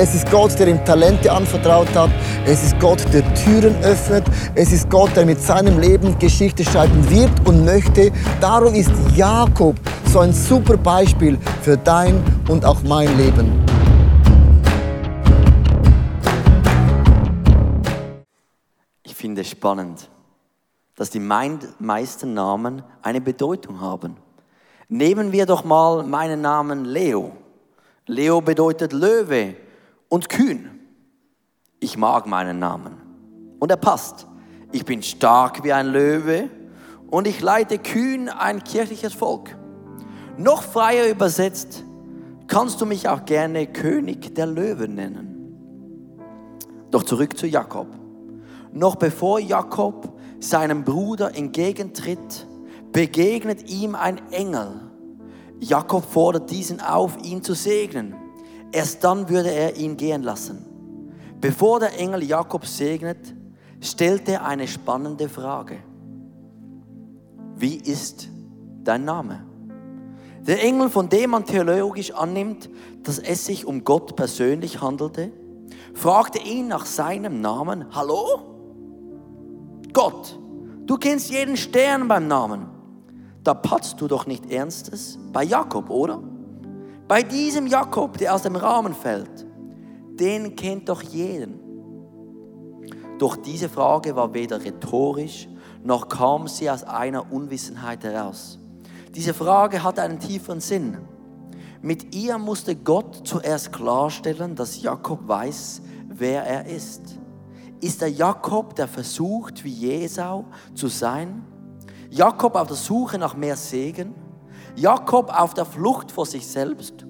Es ist Gott, der ihm Talente anvertraut hat. Es ist Gott, der Türen öffnet. Es ist Gott, der mit seinem Leben Geschichte schreiben wird und möchte. Darum ist Jakob so ein super Beispiel für dein und auch mein Leben. Ich finde es spannend, dass die meisten Namen eine Bedeutung haben. Nehmen wir doch mal meinen Namen Leo. Leo bedeutet Löwe und kühn. Ich mag meinen Namen und er passt. Ich bin stark wie ein Löwe und ich leite kühn ein kirchliches Volk. Noch freier übersetzt, kannst du mich auch gerne König der Löwen nennen. Doch zurück zu Jakob. Noch bevor Jakob seinem Bruder entgegentritt, begegnet ihm ein Engel. Jakob fordert diesen auf, ihn zu segnen. Erst dann würde er ihn gehen lassen. Bevor der Engel Jakob segnet, stellt er eine spannende Frage. Wie ist dein Name? Der Engel, von dem man theologisch annimmt, dass es sich um Gott persönlich handelte, fragte ihn nach seinem Namen. Hallo? Gott, du kennst jeden Stern beim Namen. Da patzt du doch nicht Ernstes bei Jakob, oder? Bei diesem Jakob, der aus dem Rahmen fällt, den kennt doch jeden. Doch diese Frage war weder rhetorisch, noch kam sie aus einer Unwissenheit heraus. Diese Frage hatte einen tieferen Sinn. Mit ihr musste Gott zuerst klarstellen, dass Jakob weiß, wer er ist. Ist er Jakob, der versucht, wie Jesau zu sein? Jakob auf der Suche nach mehr Segen? Jakob auf der Flucht vor sich selbst?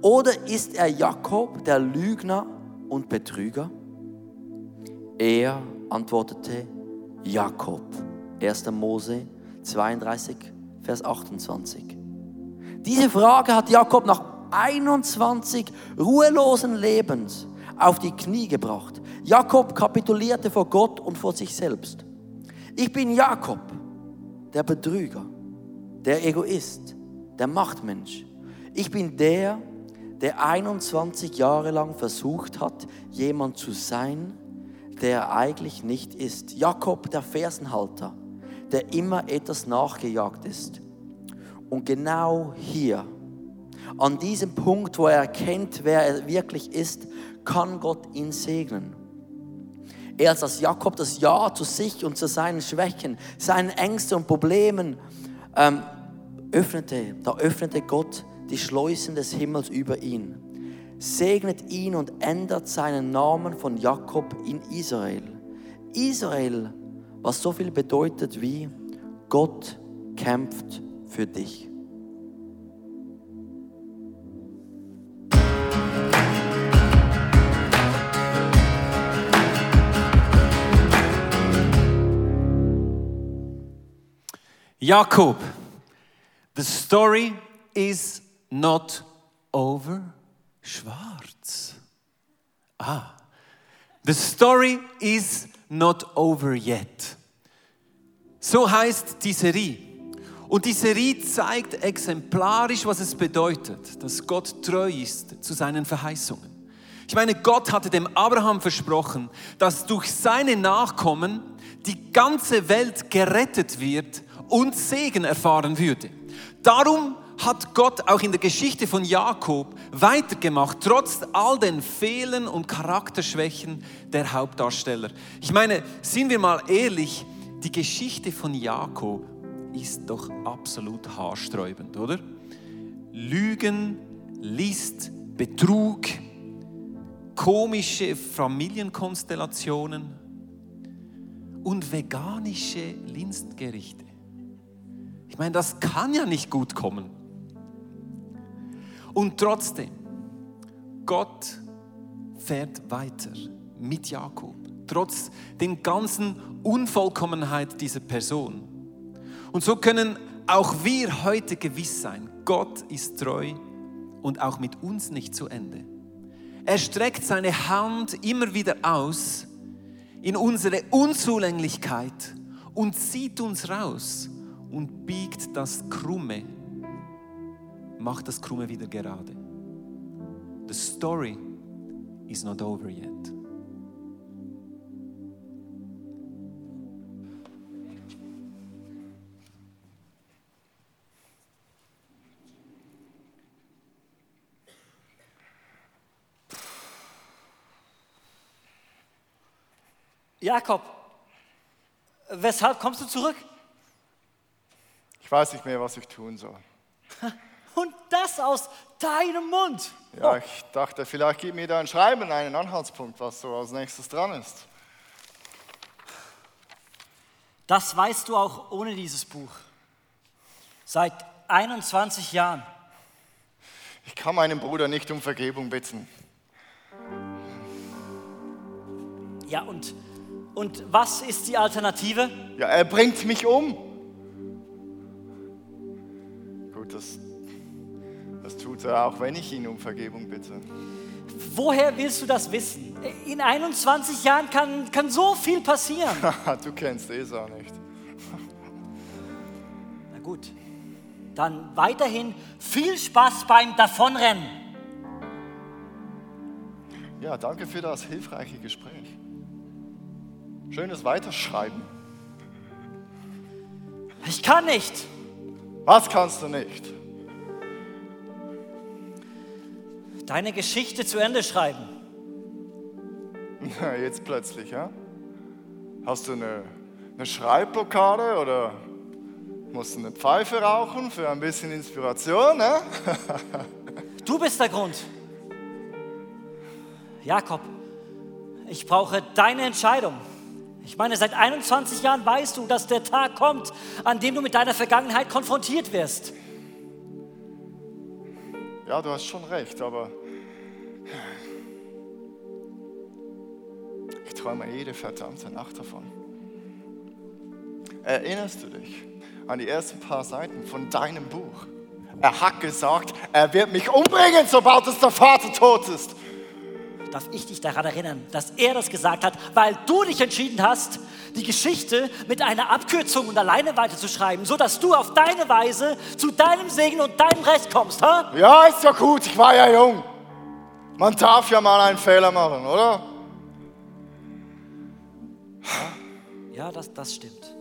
Oder ist er Jakob, der Lügner und Betrüger? Er antwortete Jakob. 1. Mose 32, Vers 28. Diese Frage hat Jakob nach 21 ruhelosen Lebens auf die Knie gebracht. Jakob kapitulierte vor Gott und vor sich selbst. Ich bin Jakob, der Betrüger der Egoist, der Machtmensch. Ich bin der, der 21 Jahre lang versucht hat, jemand zu sein, der er eigentlich nicht ist. Jakob, der Fersenhalter, der immer etwas nachgejagt ist. Und genau hier, an diesem Punkt, wo er erkennt, wer er wirklich ist, kann Gott ihn segnen. Erst als Jakob das Ja zu sich und zu seinen Schwächen, seinen Ängsten und Problemen ähm, öffnete, da öffnete Gott die Schleusen des Himmels über ihn, segnet ihn und ändert seinen Namen von Jakob in Israel. Israel, was so viel bedeutet wie Gott kämpft für dich. Jakob, The story is not over. Schwarz. Ah. The story is not over yet. So heißt die Serie. Und die Serie zeigt exemplarisch, was es bedeutet, dass Gott treu ist zu seinen Verheißungen. Ich meine, Gott hatte dem Abraham versprochen, dass durch seine Nachkommen die ganze Welt gerettet wird und Segen erfahren würde. Darum hat Gott auch in der Geschichte von Jakob weitergemacht, trotz all den Fehlern und Charakterschwächen der Hauptdarsteller. Ich meine, sind wir mal ehrlich, die Geschichte von Jakob ist doch absolut haarsträubend, oder? Lügen, List, Betrug, komische Familienkonstellationen und veganische Linstgerichte. Ich meine, das kann ja nicht gut kommen. Und trotzdem, Gott fährt weiter mit Jakob, trotz den ganzen Unvollkommenheit dieser Person. Und so können auch wir heute gewiss sein, Gott ist treu und auch mit uns nicht zu Ende. Er streckt seine Hand immer wieder aus in unsere Unzulänglichkeit und zieht uns raus und biegt das Krumme, macht das Krumme wieder gerade. The story is not over yet. Jakob, weshalb kommst du zurück? Ich weiß nicht mehr, was ich tun soll. Und das aus deinem Mund. Ja, ich dachte, vielleicht gibt mir dein Schreiben einen Anhaltspunkt, was so als nächstes dran ist. Das weißt du auch ohne dieses Buch. Seit 21 Jahren. Ich kann meinen Bruder nicht um Vergebung bitten. Ja, und, und was ist die Alternative? Ja, er bringt mich um. Das, das tut er auch, wenn ich ihn um Vergebung bitte. Woher willst du das wissen? In 21 Jahren kann, kann so viel passieren. du kennst Esau nicht. Na gut, dann weiterhin viel Spaß beim Davonrennen. Ja, danke für das hilfreiche Gespräch. Schönes Weiterschreiben. Ich kann nicht. Was kannst du nicht? Deine Geschichte zu Ende schreiben. Na, Jetzt plötzlich, ja? Hast du eine, eine Schreibblockade oder musst du eine Pfeife rauchen für ein bisschen Inspiration? Ne? Du bist der Grund. Jakob, ich brauche deine Entscheidung. Ich meine, seit 21 Jahren weißt du, dass der Tag kommt, an dem du mit deiner Vergangenheit konfrontiert wirst. Ja, du hast schon recht, aber ich träume jede verdammte Nacht davon. Erinnerst du dich an die ersten paar Seiten von deinem Buch? Er hat gesagt, er wird mich umbringen, sobald es der Vater tot ist. Darf ich dich daran erinnern, dass er das gesagt hat, weil du dich entschieden hast, die Geschichte mit einer Abkürzung und alleine weiterzuschreiben, sodass du auf deine Weise zu deinem Segen und deinem Recht kommst, ha? Ja, ist ja gut, ich war ja jung. Man darf ja mal einen Fehler machen, oder? Ja, das, das stimmt.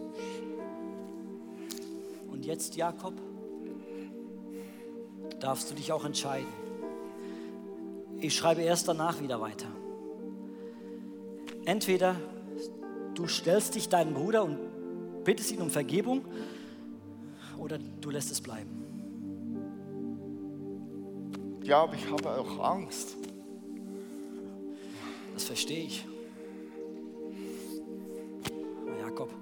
Und jetzt, Jakob, darfst du dich auch entscheiden. Ich schreibe erst danach wieder weiter. Entweder du stellst dich deinem Bruder und bittest ihn um Vergebung oder du lässt es bleiben. Ja, aber ich habe auch Angst. Das verstehe ich. Aber Jakob,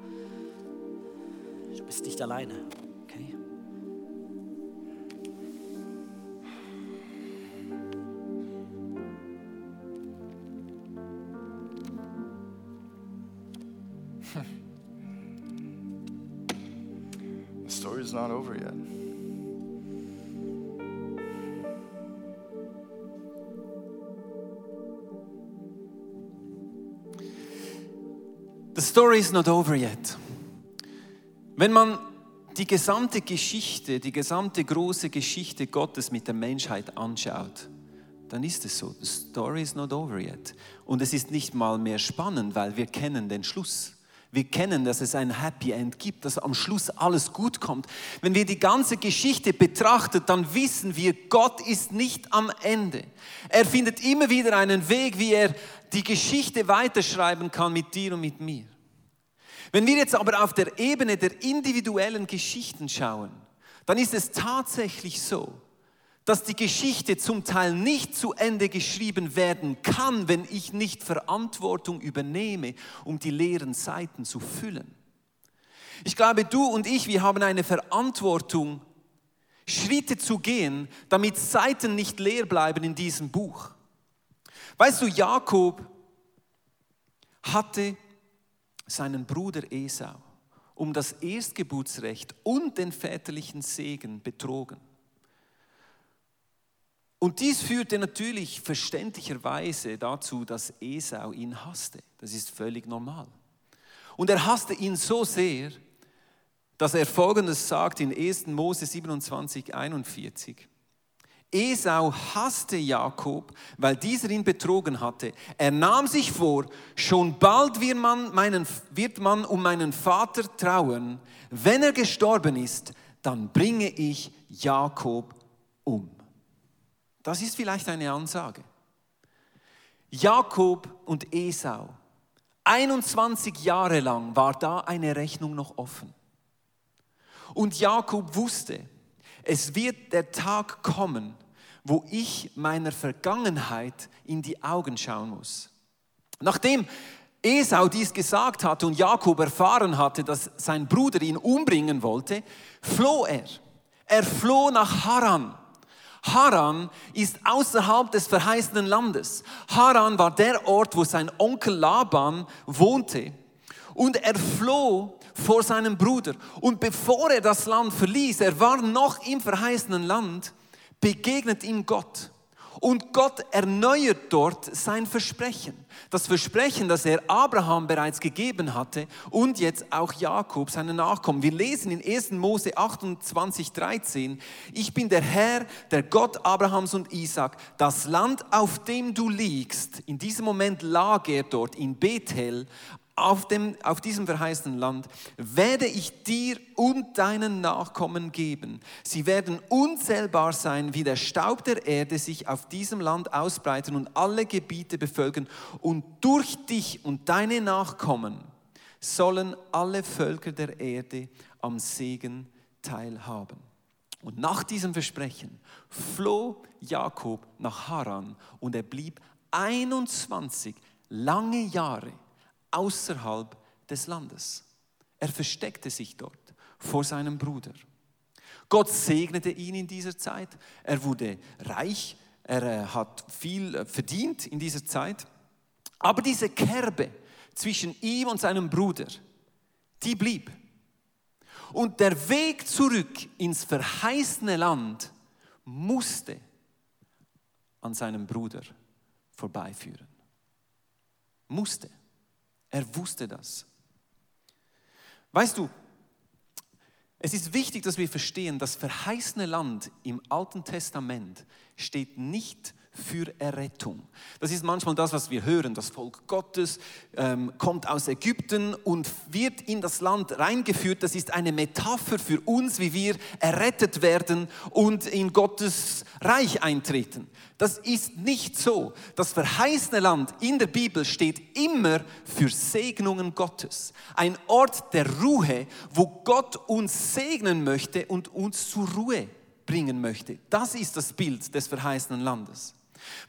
du bist nicht alleine, okay? Story is not over yet. Wenn man die gesamte Geschichte, die gesamte große Geschichte Gottes mit der Menschheit anschaut, dann ist es so, the story is not over yet. Und es ist nicht mal mehr spannend, weil wir kennen den Schluss. Wir kennen, dass es ein Happy End gibt, dass am Schluss alles gut kommt. Wenn wir die ganze Geschichte betrachten, dann wissen wir, Gott ist nicht am Ende. Er findet immer wieder einen Weg, wie er die Geschichte weiterschreiben kann mit dir und mit mir. Wenn wir jetzt aber auf der Ebene der individuellen Geschichten schauen, dann ist es tatsächlich so, dass die Geschichte zum Teil nicht zu Ende geschrieben werden kann, wenn ich nicht Verantwortung übernehme, um die leeren Seiten zu füllen. Ich glaube, du und ich, wir haben eine Verantwortung, Schritte zu gehen, damit Seiten nicht leer bleiben in diesem Buch. Weißt du, Jakob hatte seinen Bruder Esau um das Erstgeburtsrecht und den väterlichen Segen betrogen. Und dies führte natürlich verständlicherweise dazu, dass Esau ihn hasste. Das ist völlig normal. Und er hasste ihn so sehr, dass er folgendes sagt in 1. Mose 27, 41. Esau hasste Jakob, weil dieser ihn betrogen hatte. Er nahm sich vor, schon bald wird man, meinen, wird man um meinen Vater trauern. Wenn er gestorben ist, dann bringe ich Jakob um. Das ist vielleicht eine Ansage. Jakob und Esau, 21 Jahre lang war da eine Rechnung noch offen. Und Jakob wusste, es wird der Tag kommen, wo ich meiner Vergangenheit in die Augen schauen muss. Nachdem Esau dies gesagt hatte und Jakob erfahren hatte, dass sein Bruder ihn umbringen wollte, floh er. Er floh nach Haran. Haran ist außerhalb des verheißenen Landes. Haran war der Ort, wo sein Onkel Laban wohnte. Und er floh vor seinem Bruder. Und bevor er das Land verließ, er war noch im verheißenen Land, begegnet ihm Gott. Und Gott erneuert dort sein Versprechen. Das Versprechen, das er Abraham bereits gegeben hatte und jetzt auch Jakob, seine Nachkommen. Wir lesen in 1. Mose 28, 13, ich bin der Herr, der Gott Abrahams und Isaac. Das Land, auf dem du liegst, in diesem Moment lag er dort in Bethel, auf, dem, auf diesem verheißenen Land werde ich dir und deinen Nachkommen geben. Sie werden unzählbar sein, wie der Staub der Erde sich auf diesem Land ausbreiten und alle Gebiete bevölkern. Und durch dich und deine Nachkommen sollen alle Völker der Erde am Segen teilhaben. Und nach diesem Versprechen floh Jakob nach Haran und er blieb 21 lange Jahre außerhalb des Landes. Er versteckte sich dort vor seinem Bruder. Gott segnete ihn in dieser Zeit. Er wurde reich. Er äh, hat viel äh, verdient in dieser Zeit. Aber diese Kerbe zwischen ihm und seinem Bruder, die blieb. Und der Weg zurück ins verheißene Land musste an seinem Bruder vorbeiführen. Musste. Er wusste das. Weißt du, es ist wichtig, dass wir verstehen, das verheißene Land im Alten Testament steht nicht für Errettung. Das ist manchmal das, was wir hören. Das Volk Gottes ähm, kommt aus Ägypten und wird in das Land reingeführt. Das ist eine Metapher für uns, wie wir errettet werden und in Gottes Reich eintreten. Das ist nicht so. Das verheißene Land in der Bibel steht immer für Segnungen Gottes. Ein Ort der Ruhe, wo Gott uns segnen möchte und uns zur Ruhe bringen möchte. Das ist das Bild des verheißenen Landes.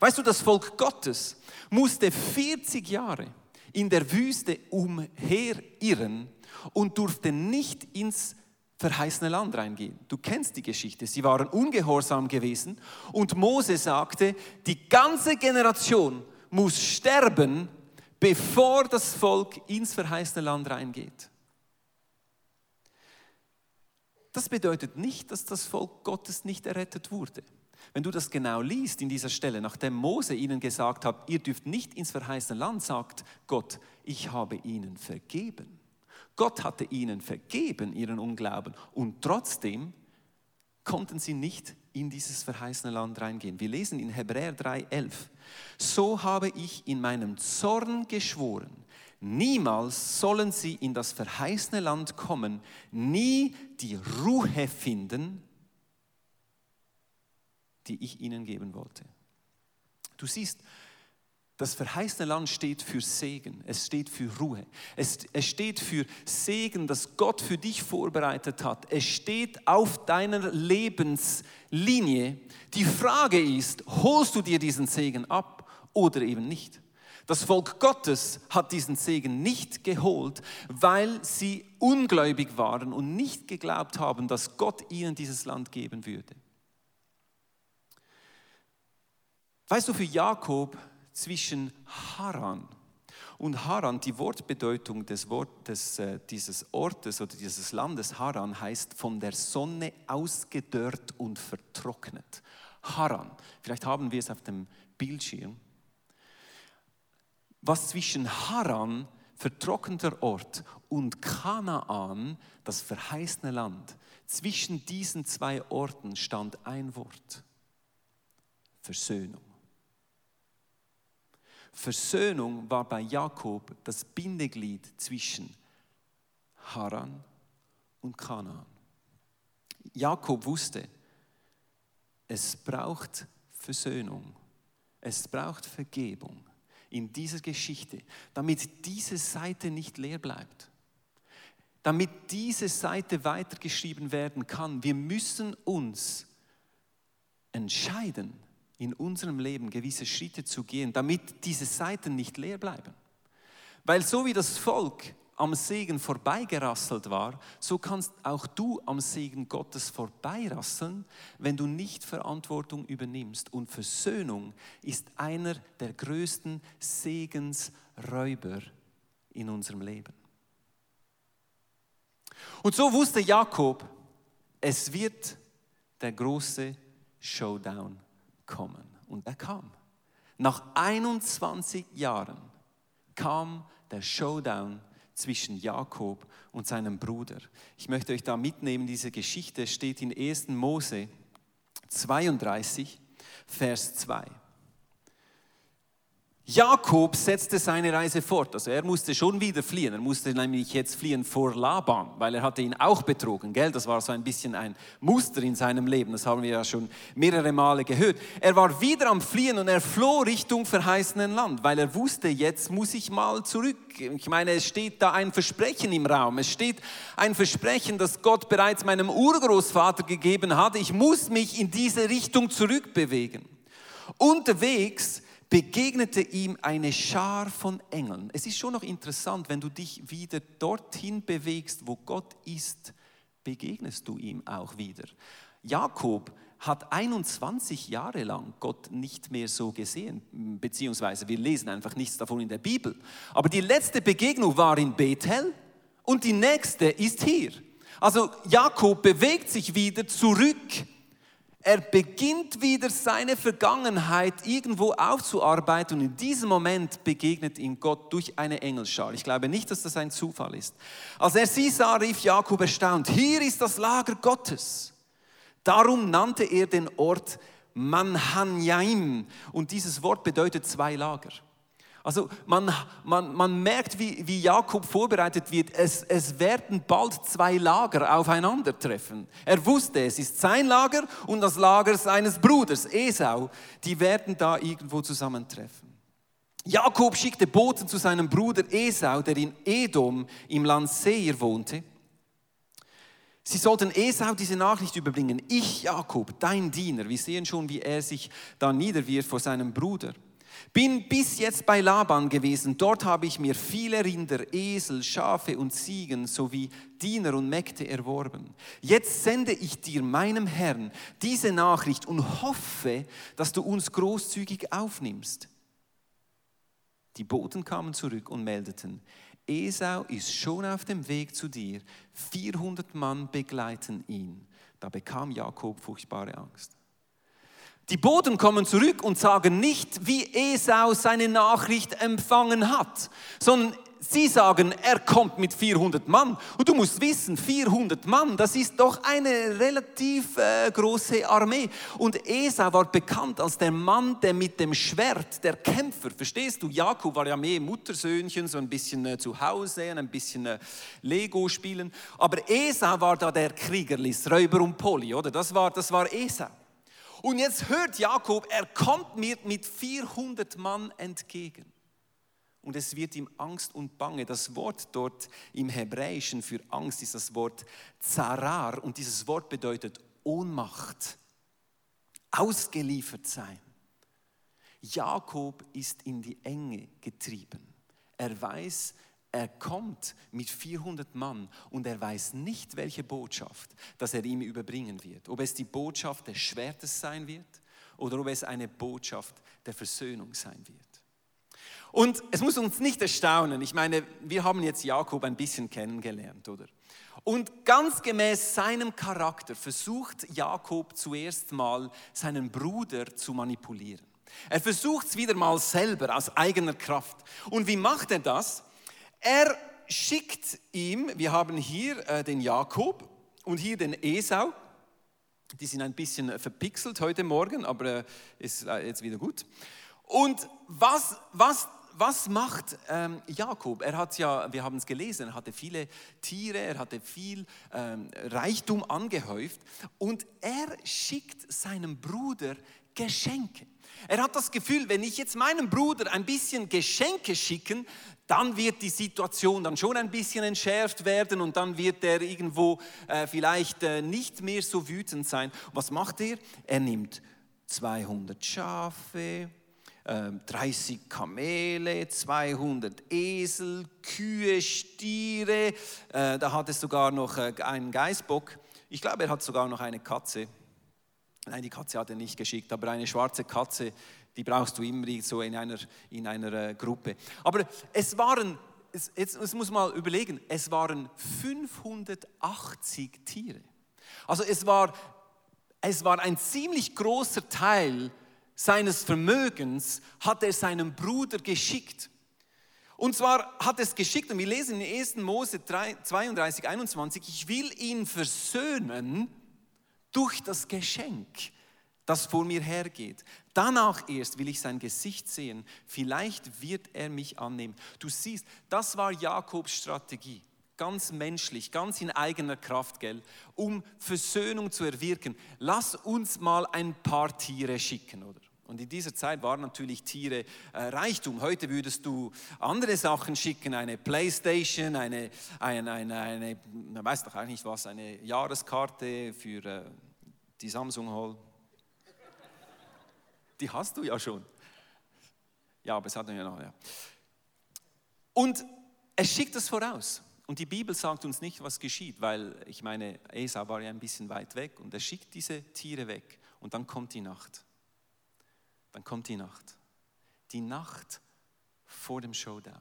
Weißt du, das Volk Gottes musste 40 Jahre in der Wüste umherirren und durfte nicht ins verheißene Land reingehen. Du kennst die Geschichte. Sie waren ungehorsam gewesen und Mose sagte, die ganze Generation muss sterben, bevor das Volk ins verheißene Land reingeht. Das bedeutet nicht, dass das Volk Gottes nicht errettet wurde. Wenn du das genau liest in dieser Stelle, nachdem Mose ihnen gesagt hat, ihr dürft nicht ins verheißene Land, sagt Gott, ich habe ihnen vergeben. Gott hatte ihnen vergeben, ihren Unglauben, und trotzdem konnten sie nicht in dieses verheißene Land reingehen. Wir lesen in Hebräer 3:11. So habe ich in meinem Zorn geschworen, niemals sollen sie in das verheißene Land kommen, nie die Ruhe finden, die ich ihnen geben wollte. Du siehst, das verheißene Land steht für Segen, es steht für Ruhe, es, es steht für Segen, das Gott für dich vorbereitet hat. Es steht auf deiner Lebenslinie. Die Frage ist, holst du dir diesen Segen ab oder eben nicht? Das Volk Gottes hat diesen Segen nicht geholt, weil sie ungläubig waren und nicht geglaubt haben, dass Gott ihnen dieses Land geben würde. Weißt du, für Jakob zwischen Haran Und Haran, die Wortbedeutung des Wortes, äh, dieses Ortes oder dieses Landes Haran heißt von der Sonne ausgedörrt und vertrocknet. Haran, vielleicht haben wir es auf dem Bildschirm. Was zwischen Haran, vertrockneter Ort, und Kanaan, das verheißene Land, zwischen diesen zwei Orten stand ein Wort. Versöhnung. Versöhnung war bei Jakob das Bindeglied zwischen Haran und Kanaan. Jakob wusste, es braucht Versöhnung, es braucht Vergebung in dieser Geschichte, damit diese Seite nicht leer bleibt, damit diese Seite weitergeschrieben werden kann. Wir müssen uns entscheiden, in unserem Leben gewisse Schritte zu gehen, damit diese Seiten nicht leer bleiben. Weil so wie das Volk am Segen vorbeigerasselt war, so kannst auch du am Segen Gottes vorbeirasseln, wenn du nicht Verantwortung übernimmst. Und Versöhnung ist einer der größten Segensräuber in unserem Leben. Und so wusste Jakob, es wird der große Showdown kommen. Und er kam. Nach 21 Jahren kam der Showdown zwischen Jakob und seinem Bruder. Ich möchte euch da mitnehmen, diese Geschichte steht in 1. Mose 32, Vers 2. Jakob setzte seine Reise fort. Also er musste schon wieder fliehen. Er musste nämlich jetzt fliehen vor Laban, weil er hatte ihn auch betrogen. Gell? Das war so ein bisschen ein Muster in seinem Leben. Das haben wir ja schon mehrere Male gehört. Er war wieder am Fliehen und er floh Richtung verheißenen Land, weil er wusste, jetzt muss ich mal zurück. Ich meine, es steht da ein Versprechen im Raum. Es steht ein Versprechen, das Gott bereits meinem Urgroßvater gegeben hat. Ich muss mich in diese Richtung zurückbewegen. Unterwegs begegnete ihm eine Schar von Engeln. Es ist schon noch interessant, wenn du dich wieder dorthin bewegst, wo Gott ist, begegnest du ihm auch wieder. Jakob hat 21 Jahre lang Gott nicht mehr so gesehen, beziehungsweise wir lesen einfach nichts davon in der Bibel. Aber die letzte Begegnung war in Bethel und die nächste ist hier. Also Jakob bewegt sich wieder zurück er beginnt wieder seine Vergangenheit irgendwo aufzuarbeiten und in diesem Moment begegnet ihm Gott durch eine Engelschar. Ich glaube nicht, dass das ein Zufall ist. Als er sie sah, rief Jakob erstaunt, hier ist das Lager Gottes. Darum nannte er den Ort Manhanjaim und dieses Wort bedeutet zwei Lager. Also man, man, man merkt, wie, wie Jakob vorbereitet wird. Es, es werden bald zwei Lager aufeinandertreffen. Er wusste, es ist sein Lager und das Lager seines Bruders Esau. Die werden da irgendwo zusammentreffen. Jakob schickte Boten zu seinem Bruder Esau, der in Edom im Land Seir wohnte. Sie sollten Esau diese Nachricht überbringen. Ich, Jakob, dein Diener. Wir sehen schon, wie er sich da niederwirft vor seinem Bruder. Bin bis jetzt bei Laban gewesen. Dort habe ich mir viele Rinder, Esel, Schafe und Ziegen sowie Diener und Mägde erworben. Jetzt sende ich dir, meinem Herrn, diese Nachricht und hoffe, dass du uns großzügig aufnimmst. Die Boten kamen zurück und meldeten, Esau ist schon auf dem Weg zu dir. 400 Mann begleiten ihn. Da bekam Jakob furchtbare Angst. Die Boten kommen zurück und sagen nicht, wie Esau seine Nachricht empfangen hat, sondern sie sagen, er kommt mit 400 Mann. Und du musst wissen, 400 Mann, das ist doch eine relativ äh, große Armee. Und Esau war bekannt als der Mann, der mit dem Schwert, der Kämpfer, verstehst du? Jakob war ja mehr Muttersöhnchen, so ein bisschen äh, zu Hause, ein bisschen äh, Lego spielen. Aber Esau war da der Kriegerlis, Räuber und Poli, oder? Das war, das war Esau. Und jetzt hört Jakob, er kommt mir mit 400 Mann entgegen. Und es wird ihm Angst und Bange. Das Wort dort im Hebräischen für Angst ist das Wort Zarar. Und dieses Wort bedeutet Ohnmacht, ausgeliefert sein. Jakob ist in die Enge getrieben. Er weiß, er kommt mit 400 Mann und er weiß nicht, welche Botschaft, dass er ihm überbringen wird. Ob es die Botschaft des Schwertes sein wird oder ob es eine Botschaft der Versöhnung sein wird. Und es muss uns nicht erstaunen. Ich meine, wir haben jetzt Jakob ein bisschen kennengelernt, oder? Und ganz gemäß seinem Charakter versucht Jakob zuerst mal seinen Bruder zu manipulieren. Er versucht es wieder mal selber aus eigener Kraft. Und wie macht er das? Er schickt ihm, wir haben hier äh, den Jakob und hier den Esau. Die sind ein bisschen verpixelt heute Morgen, aber äh, ist äh, jetzt wieder gut. Und was, was was macht ähm, Jakob? Er hat ja, wir haben es gelesen, er hatte viele Tiere, er hatte viel ähm, Reichtum angehäuft und er schickt seinem Bruder Geschenke. Er hat das Gefühl, wenn ich jetzt meinem Bruder ein bisschen Geschenke schicken, dann wird die Situation dann schon ein bisschen entschärft werden und dann wird er irgendwo äh, vielleicht äh, nicht mehr so wütend sein. Was macht er? Er nimmt 200 Schafe, 30 ähm, Kamele, 200 Esel, Kühe, Stiere, äh, da hat es sogar noch äh, einen Geißbock. Ich glaube, er hat sogar noch eine Katze. Nein, die Katze hat er nicht geschickt, aber eine schwarze Katze, die brauchst du immer so in einer, in einer äh, Gruppe. Aber es waren, jetzt, jetzt muss man mal überlegen, es waren 580 Tiere. Also es war, es war ein ziemlich großer Teil seines Vermögens hat er seinem Bruder geschickt. Und zwar hat es geschickt, und wir lesen in 1. Mose 32, 21, ich will ihn versöhnen durch das Geschenk, das vor mir hergeht. Danach erst will ich sein Gesicht sehen, vielleicht wird er mich annehmen. Du siehst, das war Jakobs Strategie ganz menschlich, ganz in eigener Kraft, gell, um Versöhnung zu erwirken. Lass uns mal ein paar Tiere schicken, oder? Und in dieser Zeit waren natürlich Tiere äh, Reichtum. Heute würdest du andere Sachen schicken, eine Playstation, eine, eine, eine, eine man weiß doch eigentlich was, eine Jahreskarte für äh, die Samsung Hall. Die hast du ja schon. Ja, aber es hat ja noch, ja. Und es schickt es voraus. Und die Bibel sagt uns nicht, was geschieht, weil ich meine, Esau war ja ein bisschen weit weg und er schickt diese Tiere weg und dann kommt die Nacht. Dann kommt die Nacht. Die Nacht vor dem Showdown.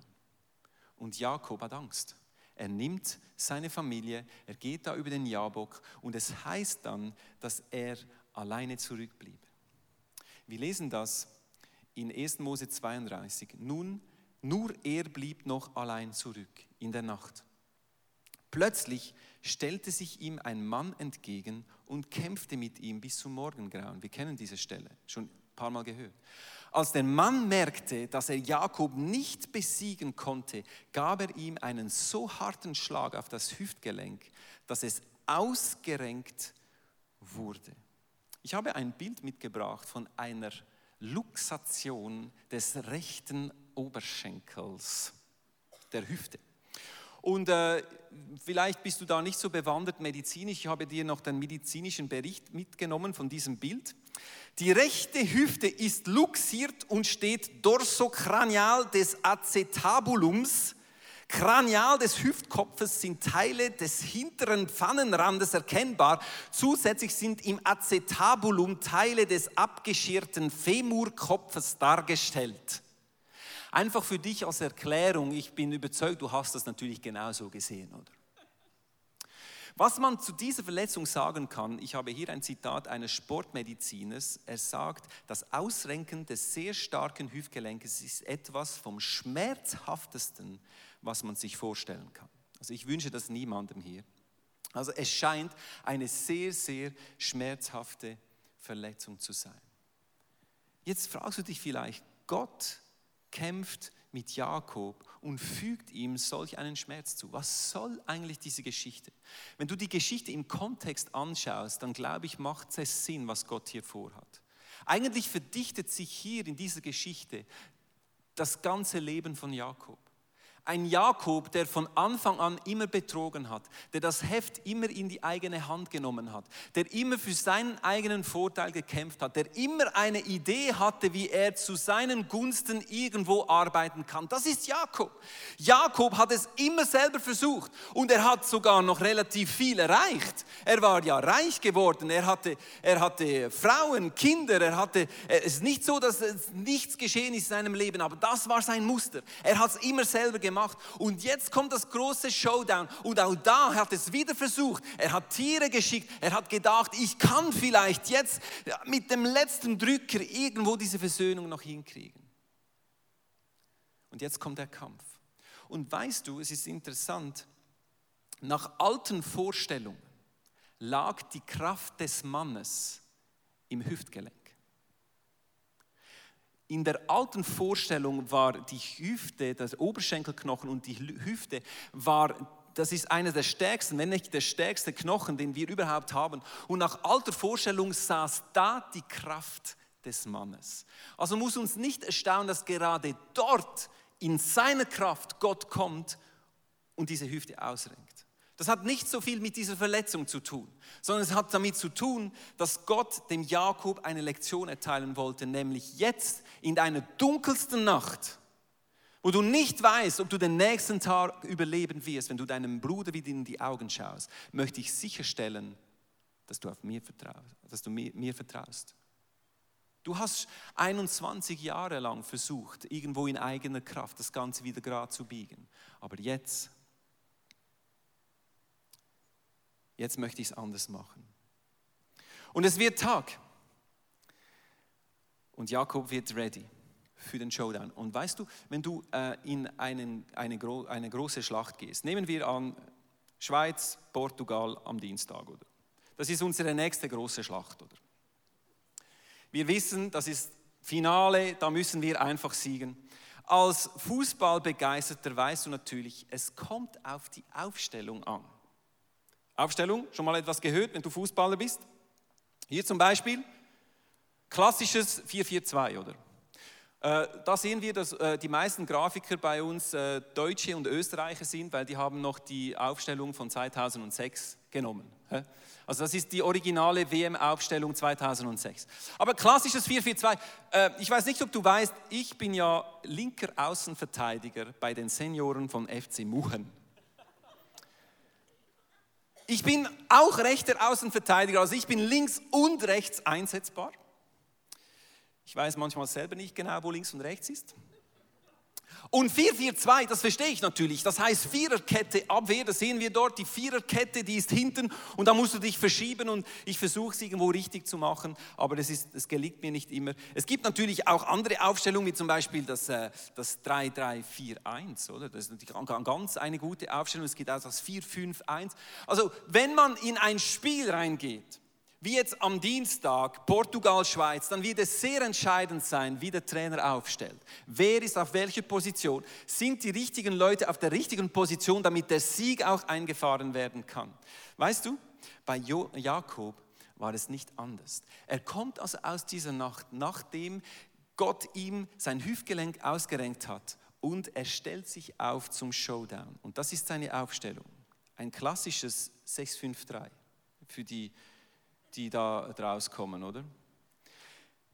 Und Jakob hat Angst. Er nimmt seine Familie, er geht da über den Jabok und es heißt dann, dass er alleine zurückblieb. Wir lesen das in 1. Mose 32. Nun, nur er blieb noch allein zurück in der Nacht. Plötzlich stellte sich ihm ein Mann entgegen und kämpfte mit ihm bis zum Morgengrauen. Wir kennen diese Stelle, schon paar Mal gehört. Als der Mann merkte, dass er Jakob nicht besiegen konnte, gab er ihm einen so harten Schlag auf das Hüftgelenk, dass es ausgerenkt wurde. Ich habe ein Bild mitgebracht von einer Luxation des rechten Oberschenkels, der Hüfte. Und äh, vielleicht bist du da nicht so bewandert medizinisch. Ich habe dir noch den medizinischen Bericht mitgenommen von diesem Bild. Die rechte Hüfte ist luxiert und steht dorsokranial des Acetabulums. Kranial des Hüftkopfes sind Teile des hinteren Pfannenrandes erkennbar. Zusätzlich sind im Acetabulum Teile des abgeschirrten Femurkopfes dargestellt. Einfach für dich als Erklärung, ich bin überzeugt, du hast das natürlich genauso gesehen, oder? Was man zu dieser Verletzung sagen kann, ich habe hier ein Zitat eines Sportmediziners, er sagt, das Ausrenken des sehr starken Hüftgelenkes ist etwas vom schmerzhaftesten, was man sich vorstellen kann. Also ich wünsche das niemandem hier. Also es scheint eine sehr, sehr schmerzhafte Verletzung zu sein. Jetzt fragst du dich vielleicht, Gott kämpft mit Jakob und fügt ihm solch einen Schmerz zu. Was soll eigentlich diese Geschichte? Wenn du die Geschichte im Kontext anschaust, dann glaube ich, macht es Sinn, was Gott hier vorhat. Eigentlich verdichtet sich hier in dieser Geschichte das ganze Leben von Jakob. Ein Jakob, der von Anfang an immer betrogen hat, der das Heft immer in die eigene Hand genommen hat, der immer für seinen eigenen Vorteil gekämpft hat, der immer eine Idee hatte, wie er zu seinen Gunsten irgendwo arbeiten kann. Das ist Jakob. Jakob hat es immer selber versucht und er hat sogar noch relativ viel erreicht. Er war ja reich geworden, er hatte, er hatte Frauen, Kinder, er hatte, es ist nicht so, dass nichts geschehen ist in seinem Leben, aber das war sein Muster. Er hat es immer selber gemacht gemacht. Und jetzt kommt das große Showdown. Und auch da hat es wieder versucht. Er hat Tiere geschickt. Er hat gedacht, ich kann vielleicht jetzt mit dem letzten Drücker irgendwo diese Versöhnung noch hinkriegen. Und jetzt kommt der Kampf. Und weißt du, es ist interessant, nach alten Vorstellungen lag die Kraft des Mannes im Hüftgelenk. In der alten Vorstellung war die Hüfte, das Oberschenkelknochen und die Hüfte war das ist einer der stärksten, wenn nicht der stärkste Knochen, den wir überhaupt haben. Und nach alter Vorstellung saß da die Kraft des Mannes. Also muss uns nicht erstaunen, dass gerade dort in seiner Kraft Gott kommt und diese Hüfte ausrenkt. Das hat nicht so viel mit dieser Verletzung zu tun, sondern es hat damit zu tun, dass Gott dem Jakob eine Lektion erteilen wollte, nämlich jetzt in deiner dunkelsten Nacht, wo du nicht weißt, ob du den nächsten Tag überleben wirst, wenn du deinem Bruder wieder in die Augen schaust, möchte ich sicherstellen, dass du auf mir vertraust, dass du mir, mir vertraust. Du hast 21 Jahre lang versucht, irgendwo in eigener Kraft das Ganze wieder gerade zu biegen. Aber jetzt jetzt möchte ich es anders machen. Und es wird Tag. Und Jakob wird ready für den Showdown. Und weißt du, wenn du äh, in einen, eine, gro eine große Schlacht gehst, nehmen wir an Schweiz, Portugal am Dienstag, oder? Das ist unsere nächste große Schlacht, oder? Wir wissen, das ist Finale, da müssen wir einfach siegen. Als Fußballbegeisterter weißt du natürlich, es kommt auf die Aufstellung an. Aufstellung, schon mal etwas gehört, wenn du Fußballer bist? Hier zum Beispiel, klassisches 4-4-2, oder? Äh, da sehen wir, dass äh, die meisten Grafiker bei uns äh, Deutsche und Österreicher sind, weil die haben noch die Aufstellung von 2006 genommen. Also das ist die originale WM-Aufstellung 2006. Aber klassisches 4-4-2. Ich weiß nicht, ob du weißt, ich bin ja linker Außenverteidiger bei den Senioren von FC Muchen. Ich bin auch rechter Außenverteidiger, also ich bin links und rechts einsetzbar. Ich weiß manchmal selber nicht genau, wo links und rechts ist. Und 4-4-2, das verstehe ich natürlich. Das heißt Viererkette Abwehr, das sehen wir dort. Die Viererkette, die ist hinten und da musst du dich verschieben und ich versuche es irgendwo richtig zu machen, aber das, das gelingt mir nicht immer. Es gibt natürlich auch andere Aufstellungen, wie zum Beispiel das, äh, das 3-3-4-1, oder? Das ist natürlich ganz eine gute Aufstellung. Es gibt auch das 4-5-1. Also wenn man in ein Spiel reingeht, wie jetzt am Dienstag Portugal, Schweiz, dann wird es sehr entscheidend sein, wie der Trainer aufstellt. Wer ist auf welcher Position? Sind die richtigen Leute auf der richtigen Position, damit der Sieg auch eingefahren werden kann? Weißt du, bei jo Jakob war es nicht anders. Er kommt also aus dieser Nacht, nachdem Gott ihm sein Hüftgelenk ausgerenkt hat und er stellt sich auf zum Showdown. Und das ist seine Aufstellung. Ein klassisches 6-5-3 für die die da draus kommen, oder?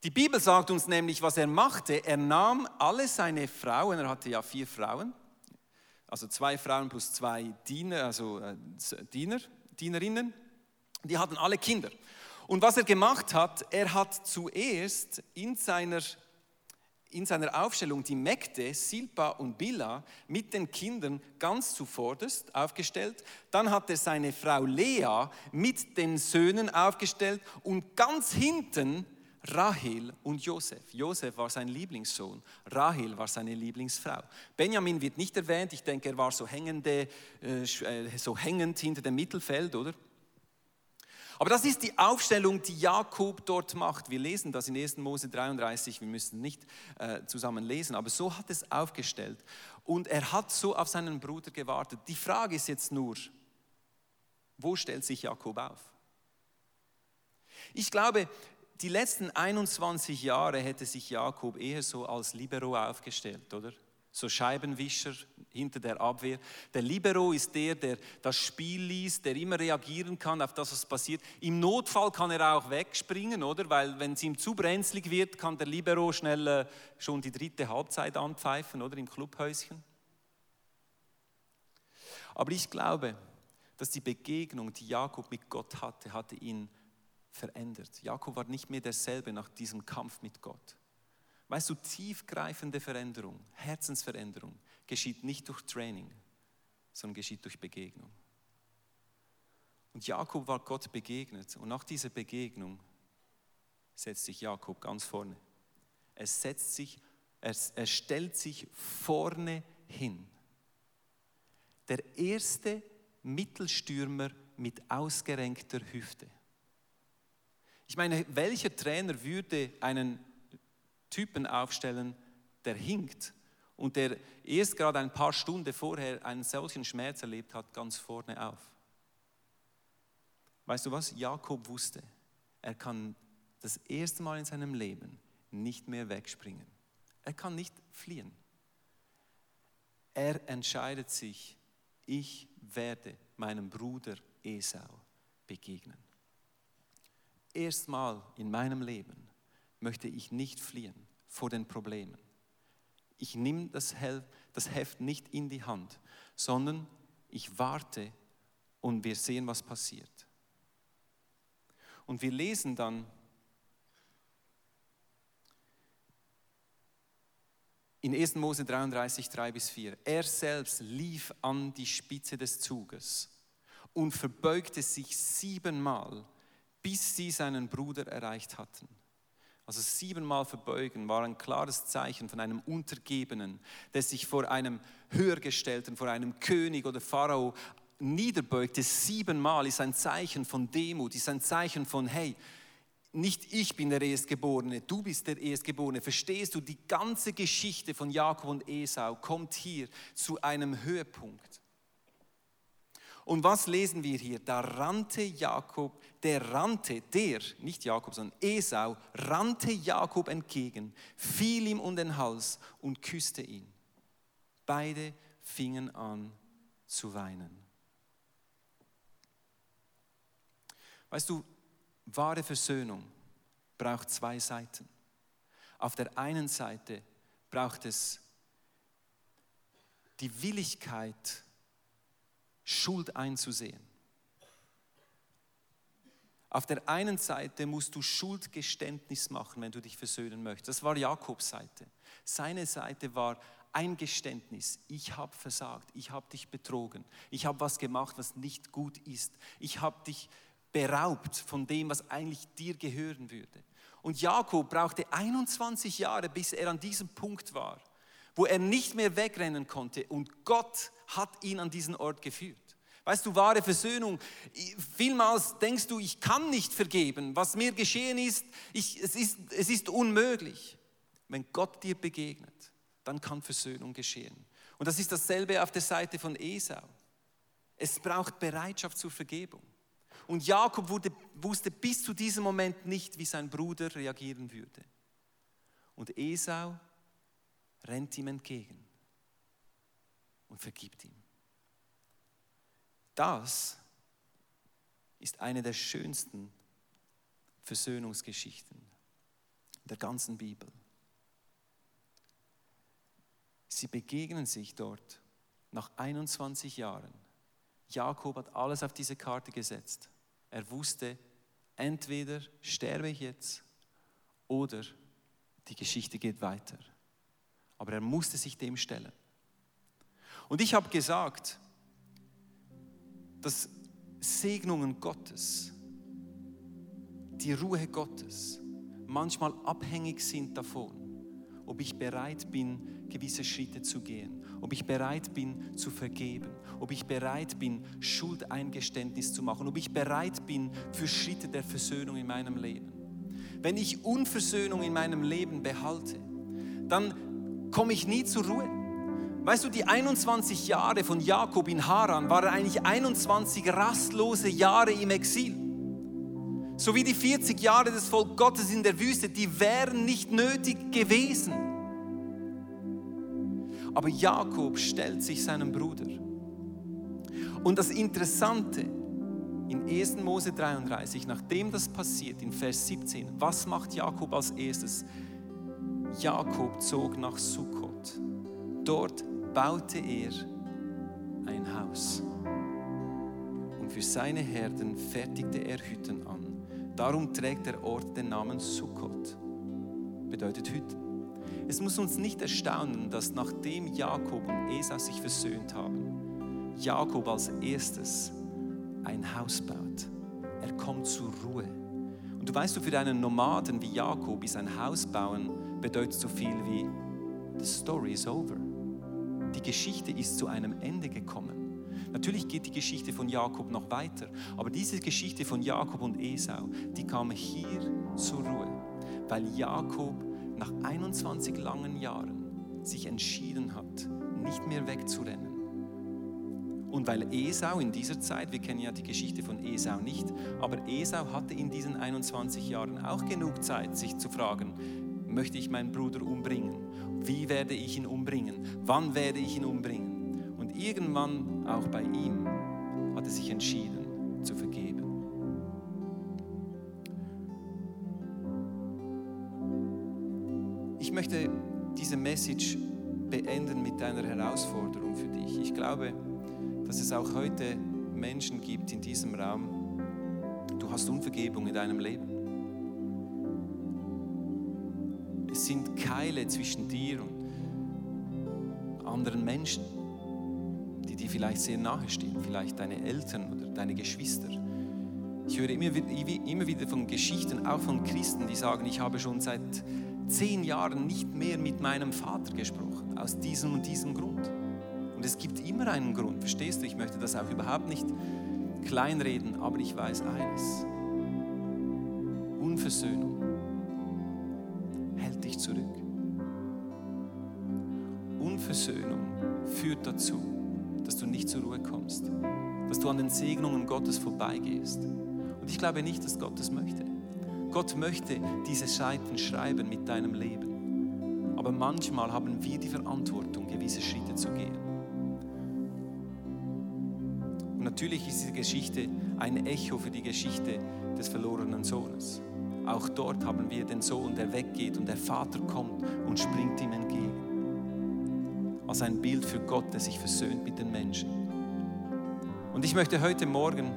Die Bibel sagt uns nämlich, was er machte. Er nahm alle seine Frauen, er hatte ja vier Frauen, also zwei Frauen plus zwei Diener, also äh, Diener, Dienerinnen, die hatten alle Kinder. Und was er gemacht hat, er hat zuerst in seiner in seiner Aufstellung die Mägde Silpa und Bila mit den Kindern ganz zuvorderst aufgestellt. Dann hat er seine Frau Lea mit den Söhnen aufgestellt und ganz hinten Rahel und Josef. Josef war sein Lieblingssohn, Rahel war seine Lieblingsfrau. Benjamin wird nicht erwähnt, ich denke, er war so, hängende, äh, äh, so hängend hinter dem Mittelfeld, oder? Aber das ist die Aufstellung, die Jakob dort macht. Wir lesen das in 1. Mose 33, wir müssen nicht äh, zusammen lesen, aber so hat es aufgestellt. Und er hat so auf seinen Bruder gewartet. Die Frage ist jetzt nur, wo stellt sich Jakob auf? Ich glaube, die letzten 21 Jahre hätte sich Jakob eher so als Libero aufgestellt, oder? So Scheibenwischer hinter der Abwehr. Der Libero ist der, der das Spiel liest, der immer reagieren kann auf das, was passiert. Im Notfall kann er auch wegspringen, oder? Weil wenn es ihm zu brenzlig wird, kann der Libero schnell äh, schon die dritte Halbzeit anpfeifen, oder im Clubhäuschen. Aber ich glaube, dass die Begegnung, die Jakob mit Gott hatte, hatte ihn verändert. Jakob war nicht mehr derselbe nach diesem Kampf mit Gott. Weißt du, tiefgreifende Veränderung, Herzensveränderung geschieht nicht durch Training, sondern geschieht durch Begegnung. Und Jakob war Gott begegnet und nach dieser Begegnung setzt sich Jakob ganz vorne. Er setzt sich, er, er stellt sich vorne hin. Der erste Mittelstürmer mit ausgerenkter Hüfte. Ich meine, welcher Trainer würde einen Typen aufstellen, der hinkt und der erst gerade ein paar Stunden vorher einen solchen Schmerz erlebt hat, ganz vorne auf. Weißt du was? Jakob wusste, er kann das erste Mal in seinem Leben nicht mehr wegspringen. Er kann nicht fliehen. Er entscheidet sich, ich werde meinem Bruder Esau begegnen. Erstmal in meinem Leben möchte ich nicht fliehen vor den Problemen. Ich nehme das Heft nicht in die Hand, sondern ich warte und wir sehen, was passiert. Und wir lesen dann in 1. Mose 33, 3 bis 4. Er selbst lief an die Spitze des Zuges und verbeugte sich siebenmal, bis sie seinen Bruder erreicht hatten. Also siebenmal verbeugen war ein klares Zeichen von einem Untergebenen, der sich vor einem Höhergestellten, vor einem König oder Pharao niederbeugte. Siebenmal ist ein Zeichen von Demut, ist ein Zeichen von, hey, nicht ich bin der Erstgeborene, du bist der Erstgeborene. Verstehst du, die ganze Geschichte von Jakob und Esau kommt hier zu einem Höhepunkt. Und was lesen wir hier? Da rannte Jakob, der rannte, der, nicht Jakob, sondern Esau, rannte Jakob entgegen, fiel ihm um den Hals und küsste ihn. Beide fingen an zu weinen. Weißt du, wahre Versöhnung braucht zwei Seiten. Auf der einen Seite braucht es die Willigkeit, Schuld einzusehen. Auf der einen Seite musst du Schuldgeständnis machen, wenn du dich versöhnen möchtest. Das war Jakobs Seite. Seine Seite war ein Geständnis. Ich habe versagt, ich habe dich betrogen, ich habe was gemacht, was nicht gut ist. Ich habe dich beraubt von dem, was eigentlich dir gehören würde. Und Jakob brauchte 21 Jahre, bis er an diesem Punkt war, wo er nicht mehr wegrennen konnte. Und Gott hat ihn an diesen Ort geführt. Weißt du, wahre Versöhnung, vielmals denkst du, ich kann nicht vergeben. Was mir geschehen ist, ich, es, ist es ist unmöglich. Wenn Gott dir begegnet, dann kann Versöhnung geschehen. Und das ist dasselbe auf der Seite von Esau. Es braucht Bereitschaft zur Vergebung. Und Jakob wurde, wusste bis zu diesem Moment nicht, wie sein Bruder reagieren würde. Und Esau rennt ihm entgegen und vergibt ihm. Das ist eine der schönsten Versöhnungsgeschichten der ganzen Bibel. Sie begegnen sich dort nach 21 Jahren. Jakob hat alles auf diese Karte gesetzt. Er wusste, entweder sterbe ich jetzt oder die Geschichte geht weiter. Aber er musste sich dem stellen. Und ich habe gesagt, dass Segnungen Gottes, die Ruhe Gottes manchmal abhängig sind davon, ob ich bereit bin, gewisse Schritte zu gehen, ob ich bereit bin zu vergeben, ob ich bereit bin, Schuldeingeständnis zu machen, ob ich bereit bin für Schritte der Versöhnung in meinem Leben. Wenn ich Unversöhnung in meinem Leben behalte, dann komme ich nie zur Ruhe. Weißt du, die 21 Jahre von Jakob in Haran waren eigentlich 21 rastlose Jahre im Exil. So wie die 40 Jahre des Volk Gottes in der Wüste, die wären nicht nötig gewesen. Aber Jakob stellt sich seinem Bruder. Und das Interessante, in 1. Mose 33, nachdem das passiert, in Vers 17, was macht Jakob als erstes? Jakob zog nach Sukkot. Dort baute er ein Haus. Und für seine Herden fertigte er Hütten an. Darum trägt der Ort den Namen Sukkot. Bedeutet Hütten. Es muss uns nicht erstaunen, dass nachdem Jakob und Esau sich versöhnt haben, Jakob als erstes ein Haus baut. Er kommt zur Ruhe. Und du weißt du, für einen Nomaden wie Jakob ist ein Haus bauen bedeutet so viel wie The story is over. Die Geschichte ist zu einem Ende gekommen. Natürlich geht die Geschichte von Jakob noch weiter, aber diese Geschichte von Jakob und Esau, die kam hier zur Ruhe, weil Jakob nach 21 langen Jahren sich entschieden hat, nicht mehr wegzurennen. Und weil Esau in dieser Zeit, wir kennen ja die Geschichte von Esau nicht, aber Esau hatte in diesen 21 Jahren auch genug Zeit, sich zu fragen, möchte ich meinen Bruder umbringen? Wie werde ich ihn umbringen? Wann werde ich ihn umbringen? Und irgendwann auch bei ihm hat er sich entschieden zu vergeben. Ich möchte diese Message beenden mit einer Herausforderung für dich. Ich glaube, dass es auch heute Menschen gibt in diesem Raum, du hast Unvergebung in deinem Leben. Es sind Keile zwischen dir und anderen Menschen, die dir vielleicht sehr nahe stehen, vielleicht deine Eltern oder deine Geschwister. Ich höre immer, immer wieder von Geschichten, auch von Christen, die sagen, ich habe schon seit zehn Jahren nicht mehr mit meinem Vater gesprochen, aus diesem und diesem Grund. Und es gibt immer einen Grund, verstehst du? Ich möchte das auch überhaupt nicht kleinreden, aber ich weiß eines. Unversöhnung Unversöhnung führt dazu, dass du nicht zur Ruhe kommst, dass du an den Segnungen Gottes vorbeigehst. Und ich glaube nicht, dass Gott das möchte. Gott möchte diese Seiten schreiben mit deinem Leben. Aber manchmal haben wir die Verantwortung, gewisse Schritte zu gehen. Und natürlich ist diese Geschichte ein Echo für die Geschichte des verlorenen Sohnes. Auch dort haben wir den Sohn, der weggeht und der Vater kommt und springt ihm entgegen. Als ein Bild für Gott, der sich versöhnt mit den Menschen. Und ich möchte heute Morgen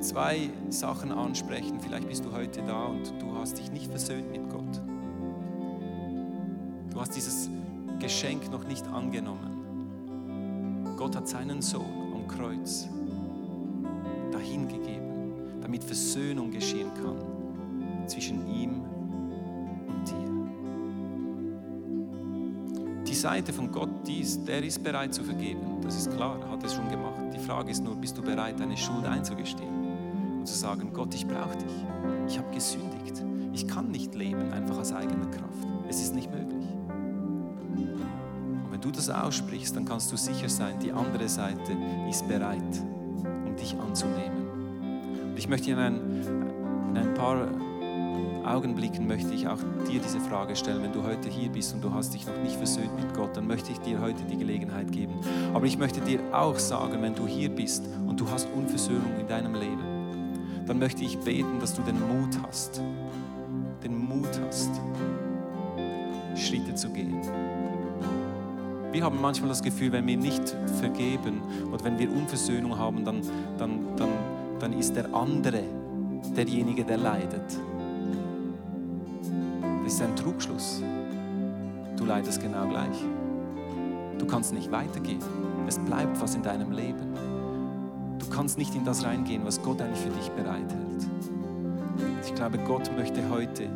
zwei Sachen ansprechen. Vielleicht bist du heute da und du hast dich nicht versöhnt mit Gott. Du hast dieses Geschenk noch nicht angenommen. Gott hat seinen Sohn am Kreuz dahingegeben, damit Versöhnung geschehen kann zwischen ihm Seite von Gott, die ist, der ist bereit zu vergeben. Das ist klar, hat es schon gemacht. Die Frage ist nur, bist du bereit, deine Schuld einzugestehen? zu sagen, Gott, ich brauche dich. Ich habe gesündigt. Ich kann nicht leben einfach aus eigener Kraft. Es ist nicht möglich. Und wenn du das aussprichst, dann kannst du sicher sein, die andere Seite ist bereit, um dich anzunehmen. Und ich möchte in ein, in ein paar Augenblicken möchte ich auch dir diese Frage stellen. Wenn du heute hier bist und du hast dich noch nicht versöhnt mit Gott, dann möchte ich dir heute die Gelegenheit geben. Aber ich möchte dir auch sagen, wenn du hier bist und du hast Unversöhnung in deinem Leben, dann möchte ich beten, dass du den Mut hast, den Mut hast, Schritte zu gehen. Wir haben manchmal das Gefühl, wenn wir nicht vergeben oder wenn wir Unversöhnung haben, dann, dann, dann, dann ist der andere derjenige, der leidet. Ist ein Trugschluss. Du leidest genau gleich. Du kannst nicht weitergehen. Es bleibt was in deinem Leben. Du kannst nicht in das reingehen, was Gott eigentlich für dich bereithält. Ich glaube, Gott möchte heute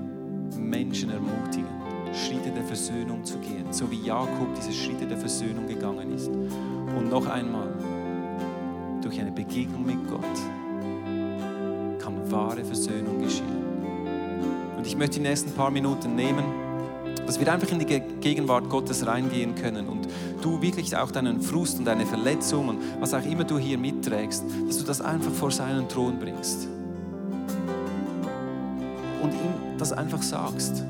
Menschen ermutigen, Schritte der Versöhnung zu gehen, so wie Jakob diese Schritte der Versöhnung gegangen ist. Und noch einmal, durch eine Begegnung mit Gott kann wahre Versöhnung geschehen. Und ich möchte die nächsten paar Minuten nehmen, dass wir einfach in die Gegenwart Gottes reingehen können und du wirklich auch deinen Frust und deine Verletzung und was auch immer du hier mitträgst, dass du das einfach vor seinen Thron bringst. Und ihm das einfach sagst.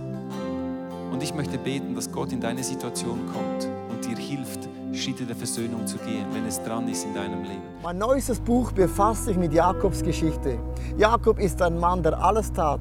Und ich möchte beten, dass Gott in deine Situation kommt und dir hilft, Schritte der Versöhnung zu gehen, wenn es dran ist in deinem Leben. Mein neuestes Buch befasst sich mit Jakobs Geschichte. Jakob ist ein Mann, der alles tat,